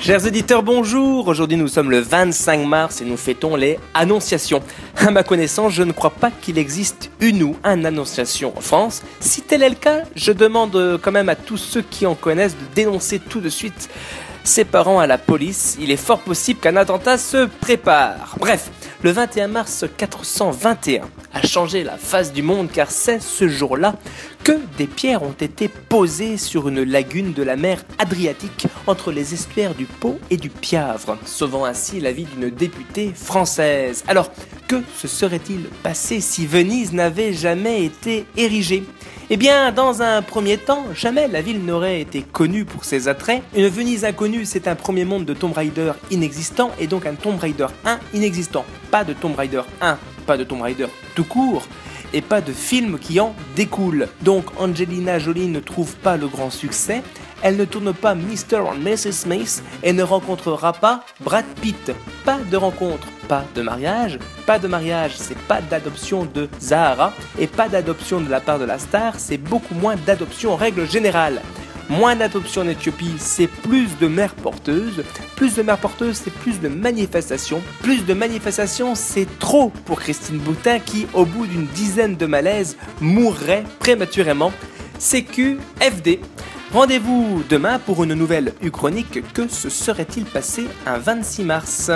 Chers auditeurs, bonjour. Aujourd'hui, nous sommes le 25 mars et nous fêtons les Annonciations. À ma connaissance, je ne crois pas qu'il existe une ou un Annonciation en France. Si tel est le cas, je demande quand même à tous ceux qui en connaissent de dénoncer tout de suite ses parents à la police. Il est fort possible qu'un attentat se prépare. Bref, le 21 mars 421 a changé la face du monde car c'est ce jour-là que des pierres ont été posées sur une lagune de la mer Adriatique entre les estuaires du Pô et du Piavre, sauvant ainsi la vie d'une députée française. Alors, que se serait-il passé si Venise n'avait jamais été érigée? Eh bien, dans un premier temps, jamais la ville n'aurait été connue pour ses attraits. Une Venise inconnue, c'est un premier monde de Tomb Raider inexistant et donc un Tomb Raider 1 inexistant. Pas de Tomb Raider 1, pas de Tomb Raider tout court, et pas de film qui en découle. Donc Angelina Jolie ne trouve pas le grand succès, elle ne tourne pas Mr. and Mrs. Smith et ne rencontrera pas Brad Pitt. Pas de rencontre, pas de mariage, pas de mariage, c'est pas d'adoption de Zahara et pas d'adoption de la part de la star, c'est beaucoup moins d'adoption en règle générale. Moins d'adoption en Éthiopie, c'est plus de mères porteuses. Plus de mères porteuses, c'est plus de manifestations. Plus de manifestations, c'est trop pour Christine Boutin qui, au bout d'une dizaine de malaises, mourrait prématurément. CQFD. Rendez-vous demain pour une nouvelle Uchronique. Que se serait-il passé un 26 mars?